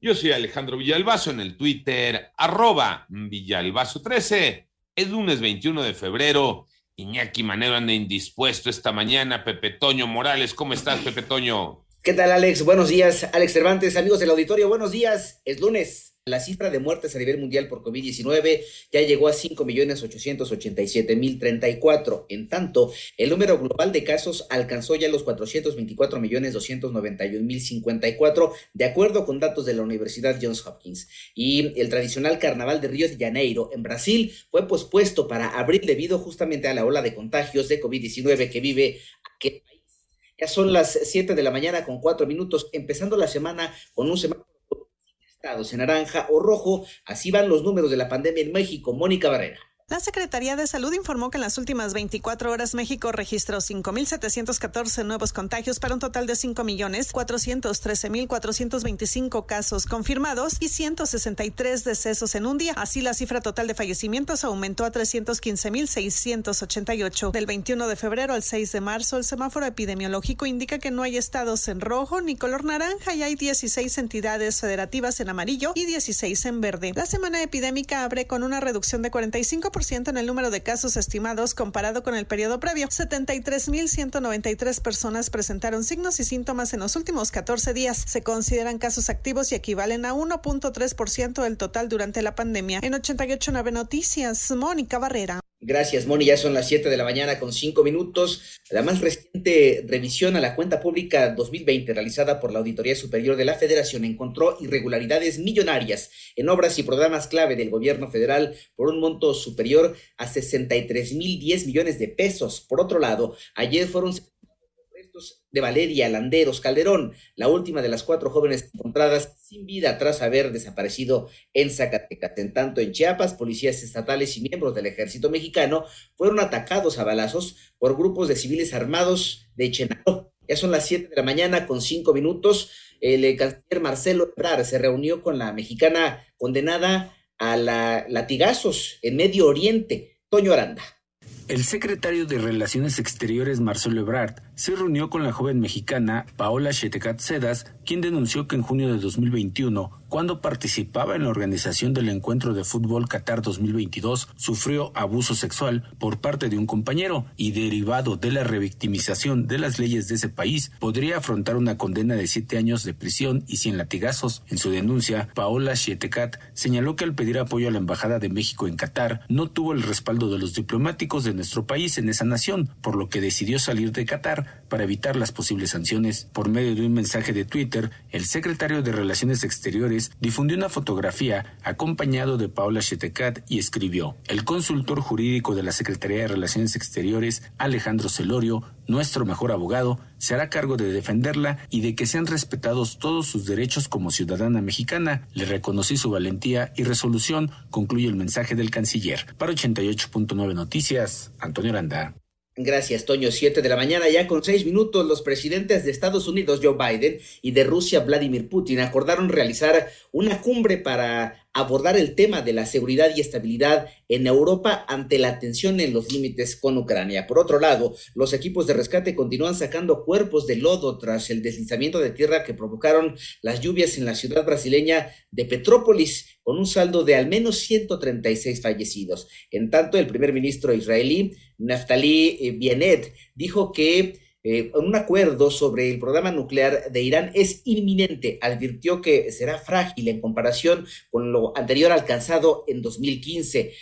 Yo soy Alejandro Villalbazo en el Twitter, arroba Villalbazo13. Es lunes 21 de febrero. Iñaki Manero anda indispuesto esta mañana. Pepe Toño Morales, ¿cómo estás, Pepe Toño? ¿Qué tal, Alex? Buenos días, Alex Cervantes, amigos del auditorio, buenos días. Es lunes. La cifra de muertes a nivel mundial por COVID-19 ya llegó a 5.887.034. En tanto, el número global de casos alcanzó ya los 424.291.054, de acuerdo con datos de la Universidad Johns Hopkins. Y el tradicional Carnaval de Río de Janeiro en Brasil fue pospuesto para abril debido justamente a la ola de contagios de COVID-19 que vive aquel país. Ya son las 7 de la mañana con 4 minutos, empezando la semana con un semáforo estados en naranja o rojo. Así van los números de la pandemia en México. Mónica Barrera. La Secretaría de Salud informó que en las últimas 24 horas México registró 5.714 nuevos contagios para un total de 5.413.425 casos confirmados y 163 decesos en un día. Así, la cifra total de fallecimientos aumentó a 315.688. Del 21 de febrero al 6 de marzo, el semáforo epidemiológico indica que no hay estados en rojo ni color naranja y hay 16 entidades federativas en amarillo y 16 en verde. La semana epidémica abre con una reducción de 45% en el número de casos estimados comparado con el periodo previo. 73.193 personas presentaron signos y síntomas en los últimos 14 días. Se consideran casos activos y equivalen a 1.3% del total durante la pandemia. En 889 Noticias, Mónica Barrera. Gracias, Moni. Ya son las 7 de la mañana con 5 minutos. La más reciente revisión a la cuenta pública 2020 realizada por la Auditoría Superior de la Federación encontró irregularidades millonarias en obras y programas clave del gobierno federal por un monto superior a 63 mil 10 millones de pesos. Por otro lado, ayer fueron de Valeria Landeros Calderón, la última de las cuatro jóvenes encontradas sin vida tras haber desaparecido en Zacatecas. En tanto, en Chiapas, policías estatales y miembros del ejército mexicano fueron atacados a balazos por grupos de civiles armados de Chenaló. Ya son las siete de la mañana con cinco minutos. El canciller Marcelo Ebrard se reunió con la mexicana condenada a la latigazos en Medio Oriente, Toño Aranda. El secretario de Relaciones Exteriores Marcelo Ebrard se reunió con la joven mexicana Paola Chetecat Cedas, quien denunció que en junio de 2021 cuando participaba en la organización del encuentro de fútbol Qatar 2022, sufrió abuso sexual por parte de un compañero y derivado de la revictimización de las leyes de ese país, podría afrontar una condena de siete años de prisión y cien latigazos. En su denuncia, Paola Chietecat señaló que al pedir apoyo a la Embajada de México en Qatar, no tuvo el respaldo de los diplomáticos de nuestro país en esa nación, por lo que decidió salir de Qatar para evitar las posibles sanciones. Por medio de un mensaje de Twitter, el secretario de Relaciones Exteriores difundió una fotografía acompañado de Paula Chetecat y escribió: El consultor jurídico de la Secretaría de Relaciones Exteriores, Alejandro Celorio, nuestro mejor abogado, se hará cargo de defenderla y de que sean respetados todos sus derechos como ciudadana mexicana. Le reconocí su valentía y resolución, concluye el mensaje del canciller. Para 88.9 Noticias, Antonio Aranda. Gracias, Toño. Siete de la mañana, ya con seis minutos, los presidentes de Estados Unidos, Joe Biden, y de Rusia, Vladimir Putin, acordaron realizar una cumbre para abordar el tema de la seguridad y estabilidad en Europa ante la tensión en los límites con Ucrania. Por otro lado, los equipos de rescate continúan sacando cuerpos de lodo tras el deslizamiento de tierra que provocaron las lluvias en la ciudad brasileña de Petrópolis, con un saldo de al menos 136 fallecidos. En tanto, el primer ministro israelí, Naftali Bennett, dijo que eh, un acuerdo sobre el programa nuclear de Irán es inminente. Advirtió que será frágil en comparación con lo anterior alcanzado en 2015.